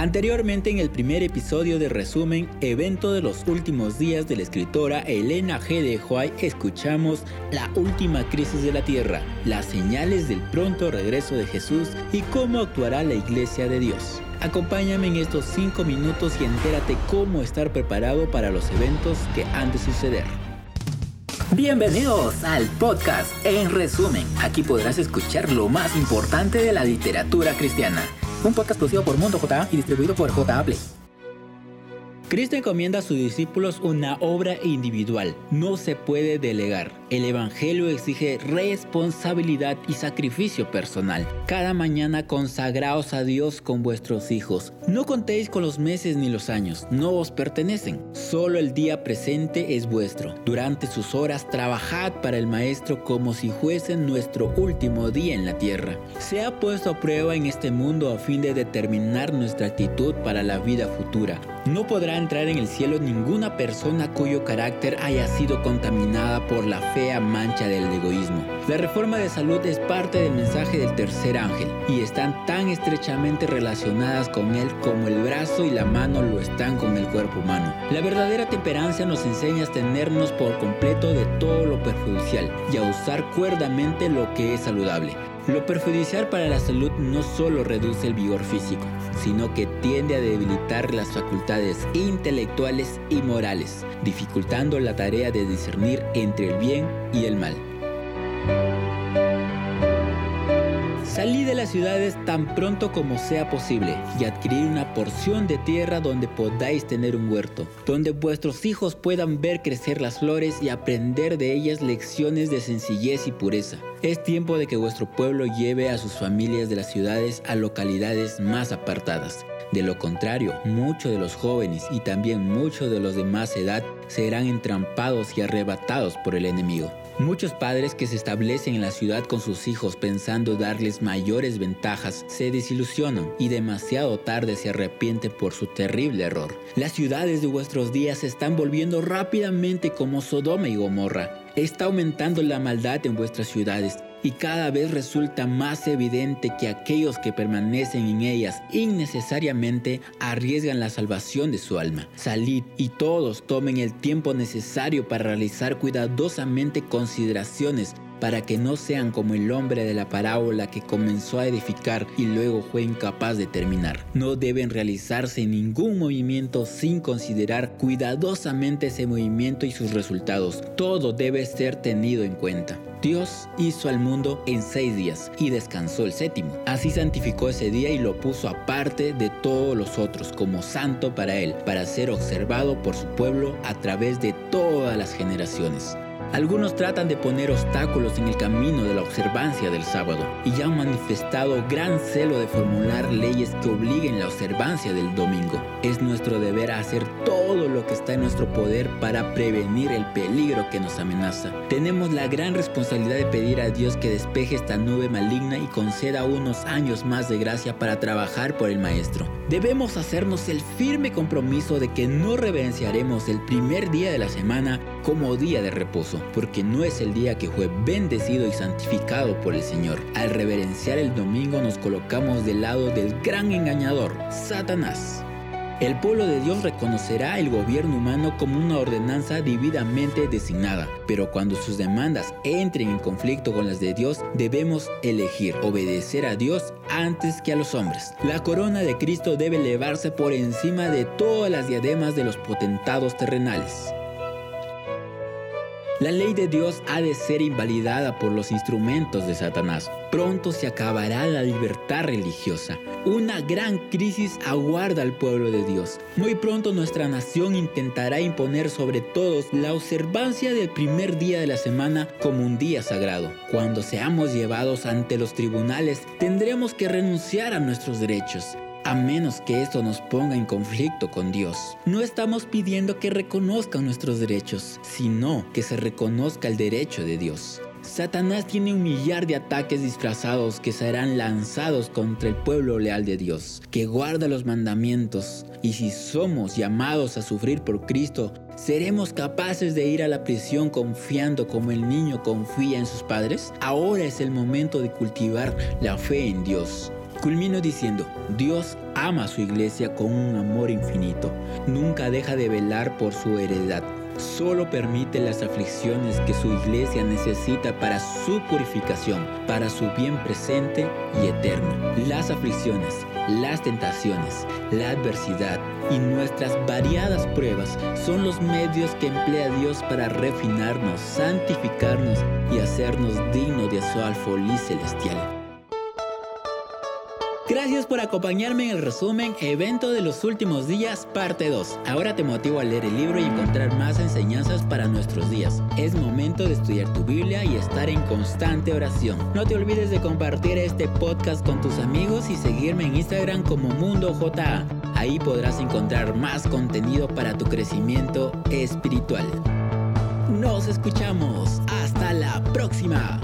Anteriormente en el primer episodio de resumen, evento de los últimos días de la escritora Elena G. de Huay, escuchamos la última crisis de la tierra, las señales del pronto regreso de Jesús y cómo actuará la iglesia de Dios. Acompáñame en estos 5 minutos y entérate cómo estar preparado para los eventos que han de suceder. Bienvenidos al podcast En Resumen. Aquí podrás escuchar lo más importante de la literatura cristiana un podcast producido por Mundo JA y distribuido por JA Play. Cristo encomienda a sus discípulos una obra individual, no se puede delegar. El Evangelio exige responsabilidad y sacrificio personal. Cada mañana consagraos a Dios con vuestros hijos. No contéis con los meses ni los años, no os pertenecen. Solo el día presente es vuestro. Durante sus horas trabajad para el Maestro como si fuesen nuestro último día en la tierra. Se ha puesto a prueba en este mundo a fin de determinar nuestra actitud para la vida futura. No podrá entrar en el cielo ninguna persona cuyo carácter haya sido contaminada por la fea mancha del egoísmo. La reforma de salud es parte del mensaje del tercer ángel y están tan estrechamente relacionadas con él como el brazo y la mano lo están con el cuerpo humano. La verdadera temperancia nos enseña a abstenernos por completo de todo lo perjudicial y a usar cuerdamente lo que es saludable. Lo perjudicial para la salud no solo reduce el vigor físico, sino que tiende a debilitar las facultades intelectuales y morales, dificultando la tarea de discernir entre el bien y el mal. Salí de las ciudades tan pronto como sea posible y adquirir una porción de tierra donde podáis tener un huerto, donde vuestros hijos puedan ver crecer las flores y aprender de ellas lecciones de sencillez y pureza. Es tiempo de que vuestro pueblo lleve a sus familias de las ciudades a localidades más apartadas. De lo contrario, muchos de los jóvenes y también muchos de los de más edad serán entrampados y arrebatados por el enemigo. Muchos padres que se establecen en la ciudad con sus hijos pensando darles mayores ventajas se desilusionan y demasiado tarde se arrepienten por su terrible error. Las ciudades de vuestros días se están volviendo rápidamente como Sodoma y Gomorra. Está aumentando la maldad en vuestras ciudades y cada vez resulta más evidente que aquellos que permanecen en ellas innecesariamente arriesgan la salvación de su alma. Salid y todos tomen el tiempo necesario para realizar cuidadosamente consideraciones para que no sean como el hombre de la parábola que comenzó a edificar y luego fue incapaz de terminar. No deben realizarse ningún movimiento sin considerar cuidadosamente ese movimiento y sus resultados. Todo debe ser tenido en cuenta. Dios hizo al mundo en seis días y descansó el séptimo. Así santificó ese día y lo puso aparte de todos los otros como santo para él, para ser observado por su pueblo a través de todas las generaciones. Algunos tratan de poner obstáculos en el camino de la observancia del sábado y ya han manifestado gran celo de formular leyes que obliguen la observancia del domingo. Es nuestro deber hacer todo lo que está en nuestro poder para prevenir el peligro que nos amenaza. Tenemos la gran responsabilidad de pedir a Dios que despeje esta nube maligna y conceda unos años más de gracia para trabajar por el Maestro. Debemos hacernos el firme compromiso de que no reverenciaremos el primer día de la semana como día de reposo, porque no es el día que fue bendecido y santificado por el Señor. Al reverenciar el domingo nos colocamos del lado del gran engañador, Satanás. El pueblo de Dios reconocerá el gobierno humano como una ordenanza debidamente designada, pero cuando sus demandas entren en conflicto con las de Dios, debemos elegir obedecer a Dios antes que a los hombres. La corona de Cristo debe elevarse por encima de todas las diademas de los potentados terrenales. La ley de Dios ha de ser invalidada por los instrumentos de Satanás. Pronto se acabará la libertad religiosa. Una gran crisis aguarda al pueblo de Dios. Muy pronto nuestra nación intentará imponer sobre todos la observancia del primer día de la semana como un día sagrado. Cuando seamos llevados ante los tribunales, tendremos que renunciar a nuestros derechos a menos que esto nos ponga en conflicto con Dios. No estamos pidiendo que reconozcan nuestros derechos, sino que se reconozca el derecho de Dios. Satanás tiene un millar de ataques disfrazados que serán lanzados contra el pueblo leal de Dios, que guarda los mandamientos. Y si somos llamados a sufrir por Cristo, ¿seremos capaces de ir a la prisión confiando como el niño confía en sus padres? Ahora es el momento de cultivar la fe en Dios. Culmino diciendo, Dios ama a su iglesia con un amor infinito. Nunca deja de velar por su heredad. Solo permite las aflicciones que su iglesia necesita para su purificación, para su bien presente y eterno. Las aflicciones, las tentaciones, la adversidad y nuestras variadas pruebas son los medios que emplea Dios para refinarnos, santificarnos y hacernos dignos de su alfolí celestial. Gracias por acompañarme en el resumen Evento de los últimos días, parte 2. Ahora te motivo a leer el libro y encontrar más enseñanzas para nuestros días. Es momento de estudiar tu Biblia y estar en constante oración. No te olvides de compartir este podcast con tus amigos y seguirme en Instagram como Mundo JA. Ahí podrás encontrar más contenido para tu crecimiento espiritual. Nos escuchamos. Hasta la próxima.